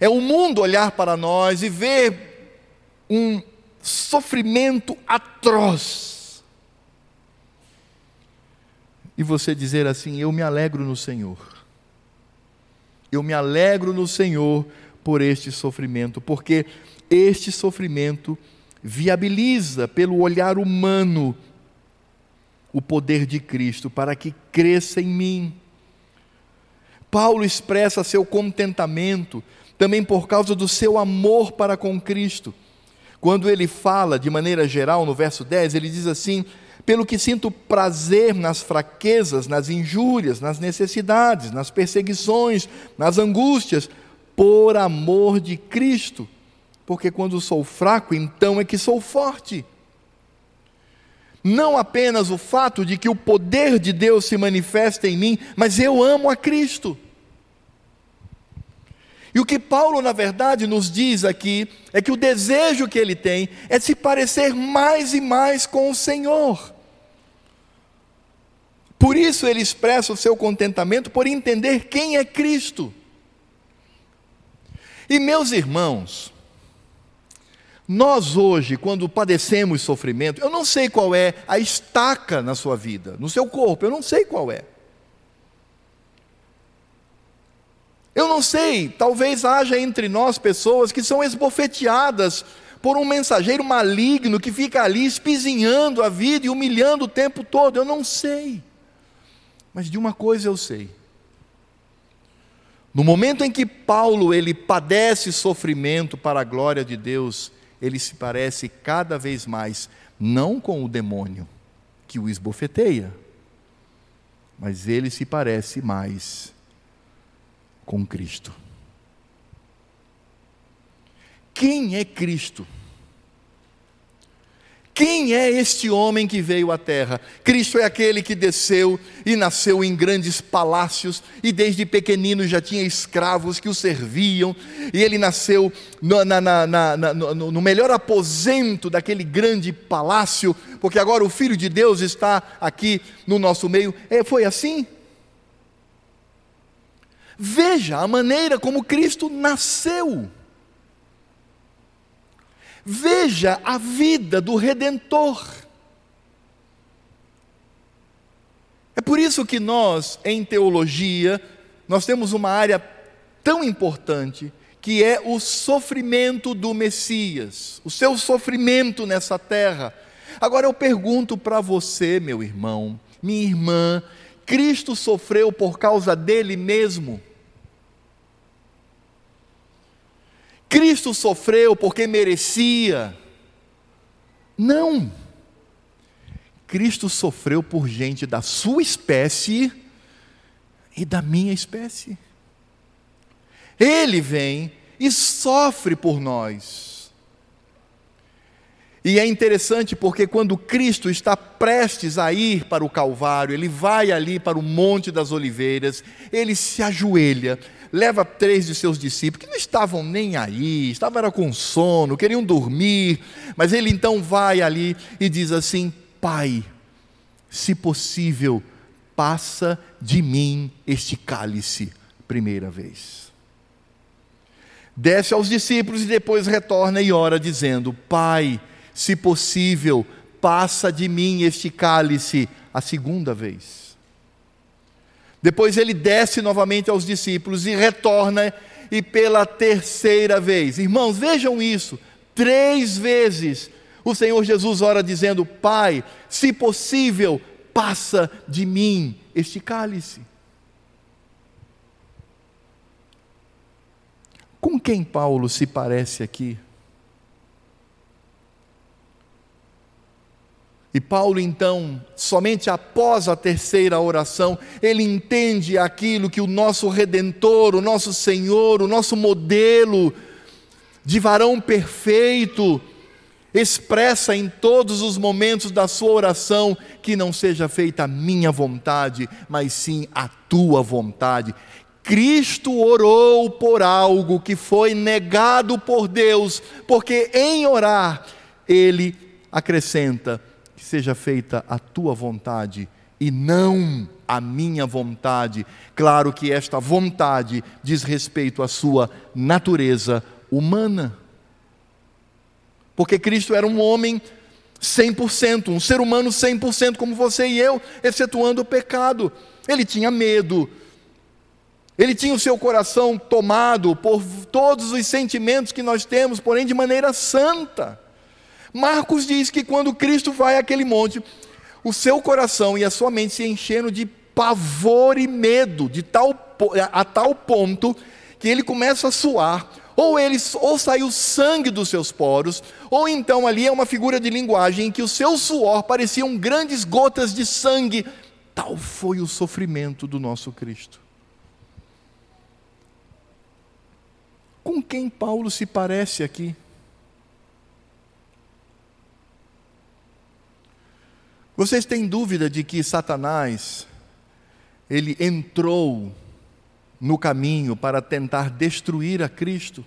É o mundo olhar para nós e ver um sofrimento atroz. E você dizer assim: Eu me alegro no Senhor. Eu me alegro no Senhor por este sofrimento, porque este sofrimento viabiliza pelo olhar humano o poder de Cristo para que cresça em mim. Paulo expressa seu contentamento também por causa do seu amor para com Cristo. Quando ele fala de maneira geral no verso 10, ele diz assim: Pelo que sinto prazer nas fraquezas, nas injúrias, nas necessidades, nas perseguições, nas angústias, por amor de Cristo porque quando sou fraco, então é que sou forte. Não apenas o fato de que o poder de Deus se manifesta em mim, mas eu amo a Cristo. E o que Paulo, na verdade, nos diz aqui é que o desejo que ele tem é se parecer mais e mais com o Senhor. Por isso ele expressa o seu contentamento por entender quem é Cristo. E meus irmãos, nós hoje, quando padecemos sofrimento, eu não sei qual é a estaca na sua vida, no seu corpo, eu não sei qual é. Eu não sei, talvez haja entre nós pessoas que são esbofeteadas por um mensageiro maligno que fica ali espizinhando a vida e humilhando o tempo todo. Eu não sei. Mas de uma coisa eu sei. No momento em que Paulo ele padece sofrimento para a glória de Deus, ele se parece cada vez mais, não com o demônio que o esbofeteia, mas ele se parece mais com Cristo. Quem é Cristo? Quem é este homem que veio à terra? Cristo é aquele que desceu e nasceu em grandes palácios, e desde pequenino já tinha escravos que o serviam, e ele nasceu no, na, na, na, no, no melhor aposento daquele grande palácio, porque agora o Filho de Deus está aqui no nosso meio. É, foi assim? Veja a maneira como Cristo nasceu. Veja a vida do Redentor. É por isso que nós, em teologia, nós temos uma área tão importante que é o sofrimento do Messias, o seu sofrimento nessa terra. Agora eu pergunto para você, meu irmão, minha irmã, Cristo sofreu por causa dele mesmo? Cristo sofreu porque merecia? Não. Cristo sofreu por gente da sua espécie e da minha espécie. Ele vem e sofre por nós. E é interessante porque quando Cristo está prestes a ir para o Calvário, ele vai ali para o Monte das Oliveiras, ele se ajoelha, leva três de seus discípulos, que não estavam nem aí, estavam era com sono, queriam dormir, mas ele então vai ali e diz assim: Pai, se possível, passa de mim este cálice, primeira vez. Desce aos discípulos e depois retorna e ora, dizendo: Pai, se possível, passa de mim este cálice, a segunda vez. Depois ele desce novamente aos discípulos e retorna, e pela terceira vez. Irmãos, vejam isso: três vezes o Senhor Jesus ora dizendo: Pai, se possível, passa de mim este cálice. Com quem Paulo se parece aqui? E Paulo, então, somente após a terceira oração, ele entende aquilo que o nosso redentor, o nosso Senhor, o nosso modelo de varão perfeito, expressa em todos os momentos da sua oração que não seja feita a minha vontade, mas sim a tua vontade. Cristo orou por algo que foi negado por Deus, porque em orar ele acrescenta que seja feita a tua vontade e não a minha vontade. Claro que esta vontade diz respeito à sua natureza humana porque Cristo era um homem 100%, um ser humano 100%, como você e eu, excetuando o pecado. Ele tinha medo, ele tinha o seu coração tomado por todos os sentimentos que nós temos, porém de maneira santa. Marcos diz que quando Cristo vai àquele monte, o seu coração e a sua mente se encheram de pavor e medo, de tal, a tal ponto que ele começa a suar, ou ele ou saiu sangue dos seus poros, ou então ali é uma figura de linguagem em que o seu suor pareciam grandes gotas de sangue. Tal foi o sofrimento do nosso Cristo. Com quem Paulo se parece aqui? Vocês têm dúvida de que Satanás ele entrou no caminho para tentar destruir a Cristo,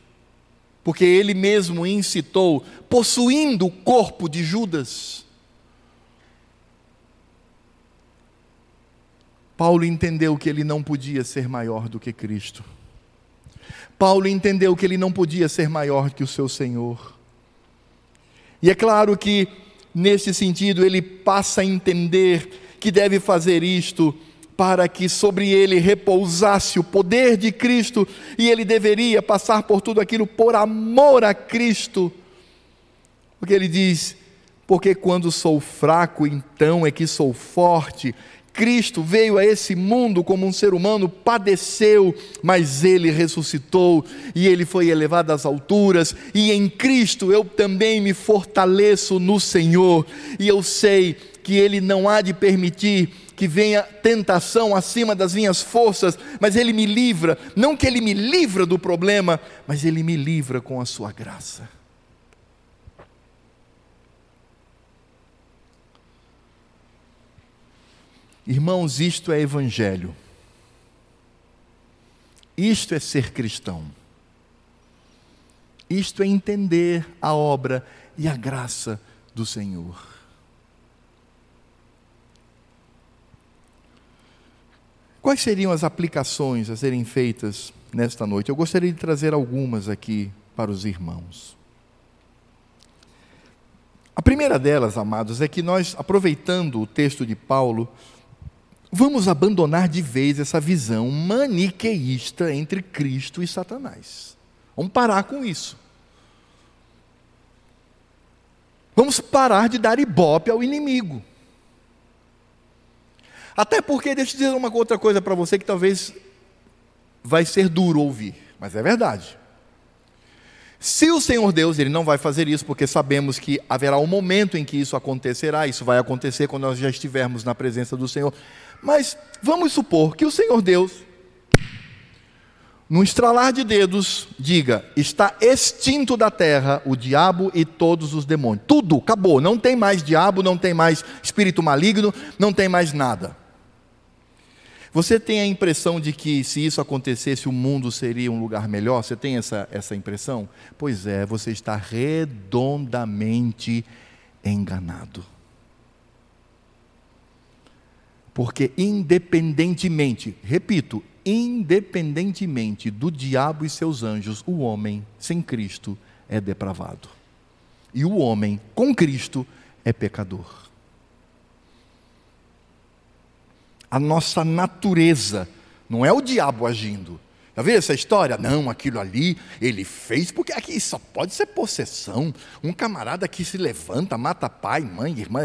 porque ele mesmo incitou, possuindo o corpo de Judas. Paulo entendeu que ele não podia ser maior do que Cristo. Paulo entendeu que ele não podia ser maior que o seu Senhor. E é claro que, nesse sentido, ele passa a entender que deve fazer isto para que sobre ele repousasse o poder de Cristo e ele deveria passar por tudo aquilo por amor a Cristo. Porque ele diz: Porque quando sou fraco, então é que sou forte. Cristo veio a esse mundo como um ser humano, padeceu, mas ele ressuscitou e ele foi elevado às alturas, e em Cristo eu também me fortaleço no Senhor, e eu sei que ele não há de permitir que venha tentação acima das minhas forças, mas Ele me livra, não que Ele me livra do problema, mas Ele me livra com a Sua graça. Irmãos, isto é Evangelho, isto é ser cristão, isto é entender a obra e a graça do Senhor. Quais seriam as aplicações a serem feitas nesta noite? Eu gostaria de trazer algumas aqui para os irmãos. A primeira delas, amados, é que nós, aproveitando o texto de Paulo, vamos abandonar de vez essa visão maniqueísta entre Cristo e Satanás. Vamos parar com isso. Vamos parar de dar ibope ao inimigo. Até porque, deixa eu dizer uma outra coisa para você que talvez vai ser duro ouvir, mas é verdade. Se o Senhor Deus, ele não vai fazer isso, porque sabemos que haverá um momento em que isso acontecerá, isso vai acontecer quando nós já estivermos na presença do Senhor. Mas vamos supor que o Senhor Deus, num estralar de dedos, diga: está extinto da terra o diabo e todos os demônios. Tudo, acabou. Não tem mais diabo, não tem mais espírito maligno, não tem mais nada. Você tem a impressão de que se isso acontecesse o mundo seria um lugar melhor? Você tem essa, essa impressão? Pois é, você está redondamente enganado. Porque, independentemente, repito, independentemente do diabo e seus anjos, o homem sem Cristo é depravado. E o homem com Cristo é pecador. a nossa natureza, não é o diabo agindo. Já essa história? Não, aquilo ali ele fez, porque aqui só pode ser possessão. Um camarada que se levanta, mata pai, mãe, irmã,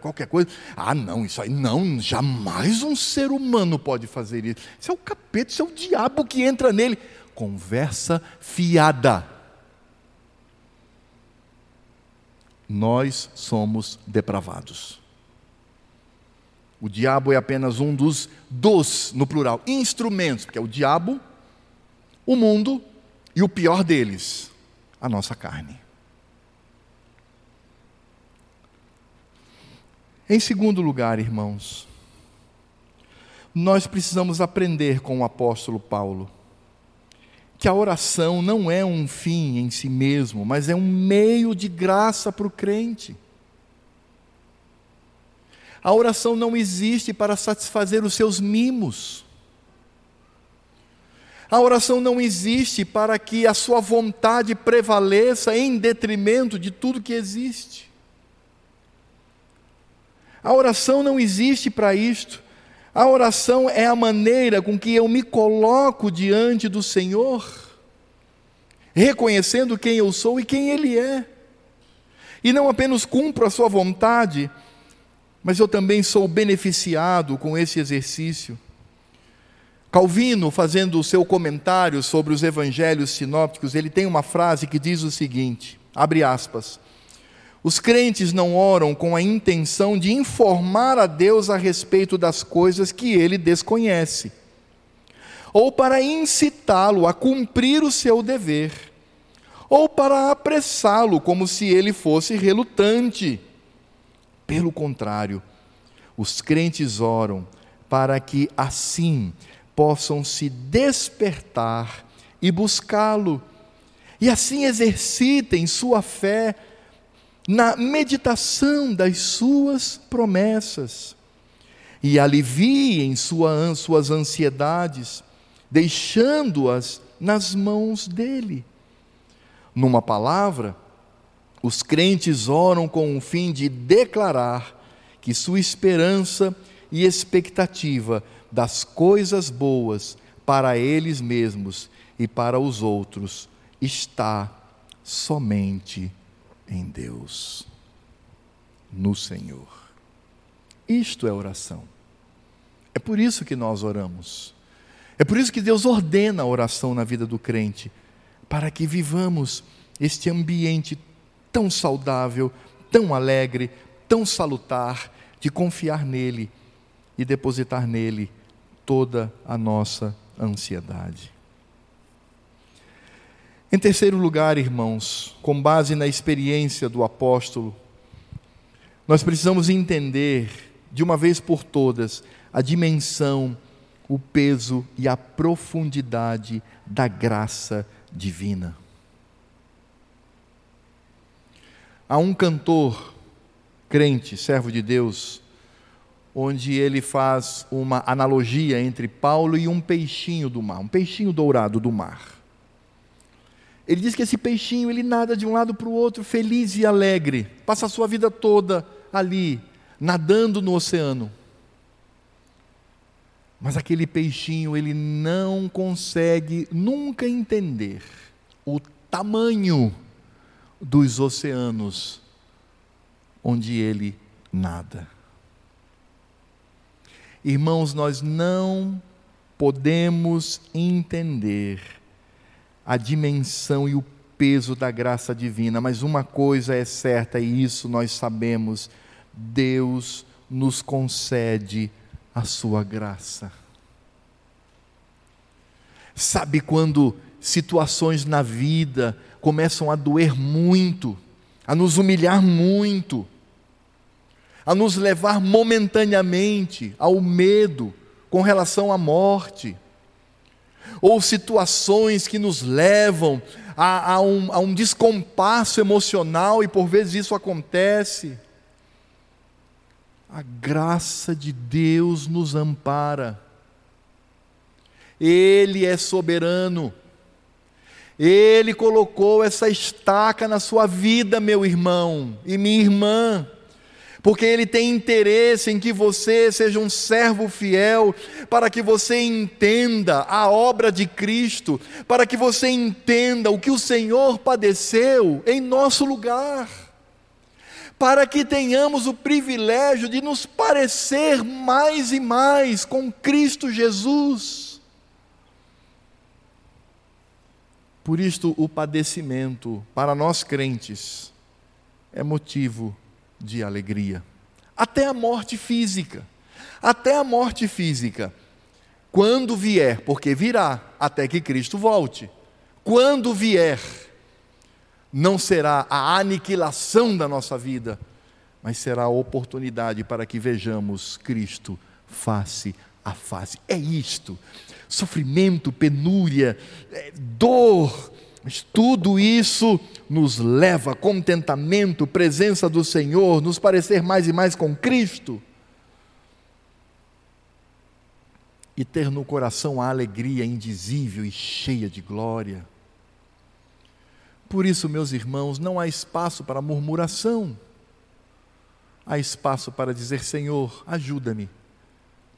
qualquer coisa. Ah, não, isso aí não, jamais um ser humano pode fazer isso. Isso é o capeta, isso é o diabo que entra nele. Conversa fiada. Nós somos depravados. O diabo é apenas um dos dos, no plural, instrumentos, porque é o diabo, o mundo e o pior deles, a nossa carne. Em segundo lugar, irmãos, nós precisamos aprender com o apóstolo Paulo que a oração não é um fim em si mesmo, mas é um meio de graça para o crente. A oração não existe para satisfazer os seus mimos. A oração não existe para que a sua vontade prevaleça em detrimento de tudo que existe. A oração não existe para isto. A oração é a maneira com que eu me coloco diante do Senhor, reconhecendo quem eu sou e quem Ele é. E não apenas cumpro a Sua vontade, mas eu também sou beneficiado com esse exercício. Calvino, fazendo o seu comentário sobre os evangelhos sinópticos, ele tem uma frase que diz o seguinte: abre aspas. Os crentes não oram com a intenção de informar a Deus a respeito das coisas que ele desconhece, ou para incitá-lo a cumprir o seu dever, ou para apressá-lo como se ele fosse relutante pelo contrário, os crentes oram para que assim possam se despertar e buscá-lo, e assim exercitem sua fé na meditação das suas promessas, e aliviem sua, suas ansiedades, deixando-as nas mãos dele. Numa palavra, os crentes oram com o fim de declarar que sua esperança e expectativa das coisas boas para eles mesmos e para os outros está somente em Deus, no Senhor. Isto é oração. É por isso que nós oramos. É por isso que Deus ordena a oração na vida do crente, para que vivamos este ambiente tão saudável, tão alegre, tão salutar, de confiar nele e depositar nele toda a nossa ansiedade. Em terceiro lugar, irmãos, com base na experiência do apóstolo, nós precisamos entender, de uma vez por todas, a dimensão, o peso e a profundidade da graça divina. Há um cantor crente, servo de Deus, onde ele faz uma analogia entre Paulo e um peixinho do mar, um peixinho dourado do mar. Ele diz que esse peixinho ele nada de um lado para o outro, feliz e alegre, passa a sua vida toda ali, nadando no oceano. Mas aquele peixinho, ele não consegue nunca entender o tamanho dos oceanos onde ele nada. Irmãos, nós não podemos entender a dimensão e o peso da graça divina, mas uma coisa é certa e isso nós sabemos: Deus nos concede a sua graça. Sabe quando situações na vida começam a doer muito, a nos humilhar muito, a nos levar momentaneamente ao medo com relação à morte, ou situações que nos levam a, a, um, a um descompasso emocional, e por vezes isso acontece. A graça de Deus nos ampara. Ele é soberano. Ele colocou essa estaca na sua vida, meu irmão e minha irmã, porque Ele tem interesse em que você seja um servo fiel, para que você entenda a obra de Cristo, para que você entenda o que o Senhor padeceu em nosso lugar, para que tenhamos o privilégio de nos parecer mais e mais com Cristo Jesus. Por isto, o padecimento, para nós crentes, é motivo de alegria. Até a morte física. Até a morte física. Quando vier, porque virá, até que Cristo volte. Quando vier, não será a aniquilação da nossa vida, mas será a oportunidade para que vejamos Cristo face a face. É isto sofrimento, penúria, é, dor, mas tudo isso nos leva a contentamento, presença do Senhor, nos parecer mais e mais com Cristo. E ter no coração a alegria indizível e cheia de glória. Por isso, meus irmãos, não há espaço para murmuração. Há espaço para dizer: Senhor, ajuda-me,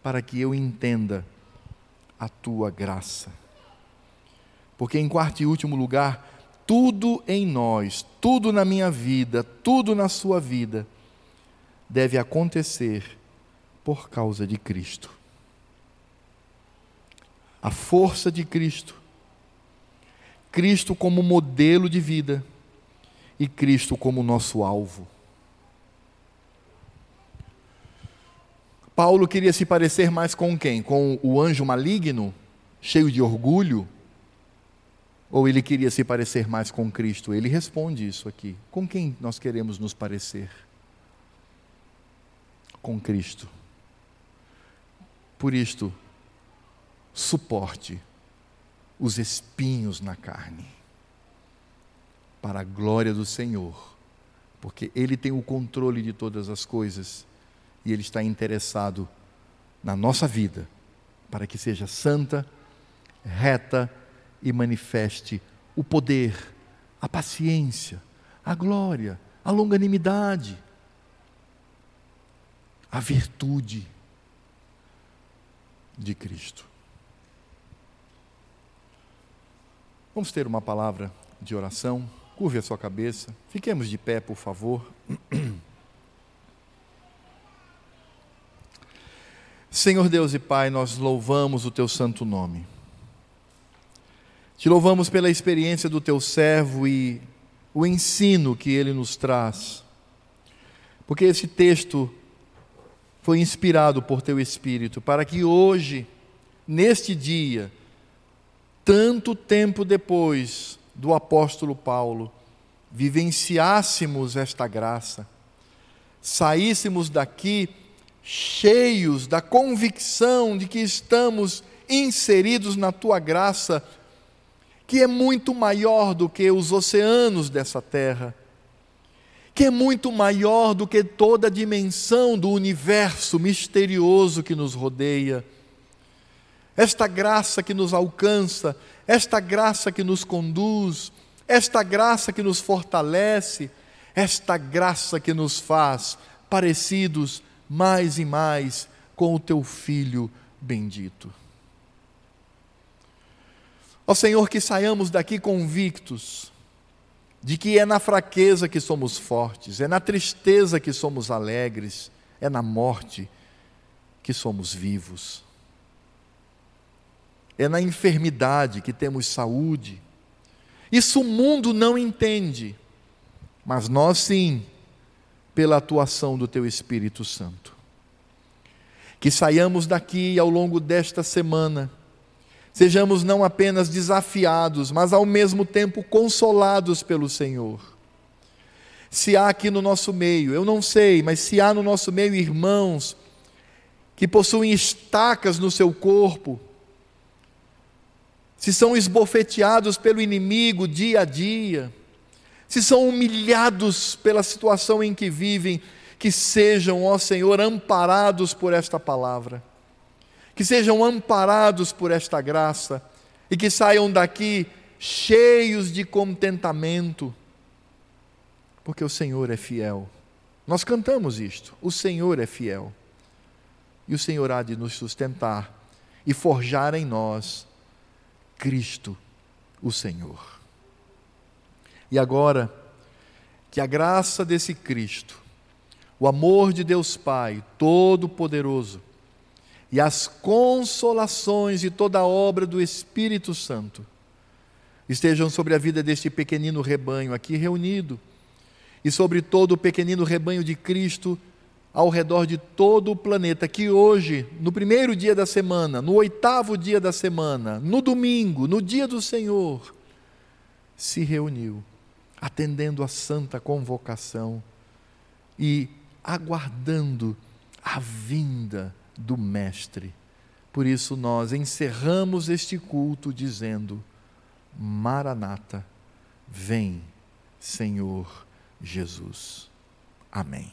para que eu entenda a tua graça. Porque, em quarto e último lugar, tudo em nós, tudo na minha vida, tudo na sua vida, deve acontecer por causa de Cristo. A força de Cristo, Cristo como modelo de vida e Cristo como nosso alvo. Paulo queria se parecer mais com quem? Com o anjo maligno, cheio de orgulho? Ou ele queria se parecer mais com Cristo? Ele responde isso aqui. Com quem nós queremos nos parecer? Com Cristo. Por isto, suporte os espinhos na carne, para a glória do Senhor, porque Ele tem o controle de todas as coisas e Ele está interessado na nossa vida, para que seja santa, reta e manifeste o poder, a paciência, a glória, a longanimidade, a virtude de Cristo. Vamos ter uma palavra de oração. Curve a sua cabeça. Fiquemos de pé, por favor. <clears throat> Senhor Deus e Pai, nós louvamos o teu santo nome. Te louvamos pela experiência do teu servo e o ensino que ele nos traz. Porque esse texto foi inspirado por teu espírito para que hoje, neste dia, tanto tempo depois do apóstolo Paulo, vivenciássemos esta graça, saíssemos daqui cheios da convicção de que estamos inseridos na tua graça, que é muito maior do que os oceanos dessa terra, que é muito maior do que toda a dimensão do universo misterioso que nos rodeia. Esta graça que nos alcança, esta graça que nos conduz, esta graça que nos fortalece, esta graça que nos faz parecidos mais e mais com o teu Filho bendito. Ó Senhor, que saiamos daqui convictos de que é na fraqueza que somos fortes, é na tristeza que somos alegres, é na morte que somos vivos, é na enfermidade que temos saúde. Isso o mundo não entende, mas nós sim, pela atuação do Teu Espírito Santo. Que saiamos daqui ao longo desta semana sejamos não apenas desafiados, mas ao mesmo tempo consolados pelo Senhor. Se há aqui no nosso meio, eu não sei, mas se há no nosso meio irmãos que possuem estacas no seu corpo, se são esbofeteados pelo inimigo dia a dia, se são humilhados pela situação em que vivem, que sejam, ó Senhor, amparados por esta palavra que sejam amparados por esta graça e que saiam daqui cheios de contentamento, porque o Senhor é fiel. Nós cantamos isto: o Senhor é fiel. E o Senhor há de nos sustentar e forjar em nós Cristo, o Senhor. E agora, que a graça desse Cristo, o amor de Deus Pai Todo-Poderoso, e as consolações e toda a obra do Espírito Santo estejam sobre a vida deste pequenino rebanho aqui reunido e sobre todo o pequenino rebanho de Cristo ao redor de todo o planeta, que hoje, no primeiro dia da semana, no oitavo dia da semana, no domingo, no dia do Senhor, se reuniu, atendendo a santa convocação e aguardando a vinda do Mestre. Por isso nós encerramos este culto dizendo: Maranata, vem, Senhor Jesus. Amém.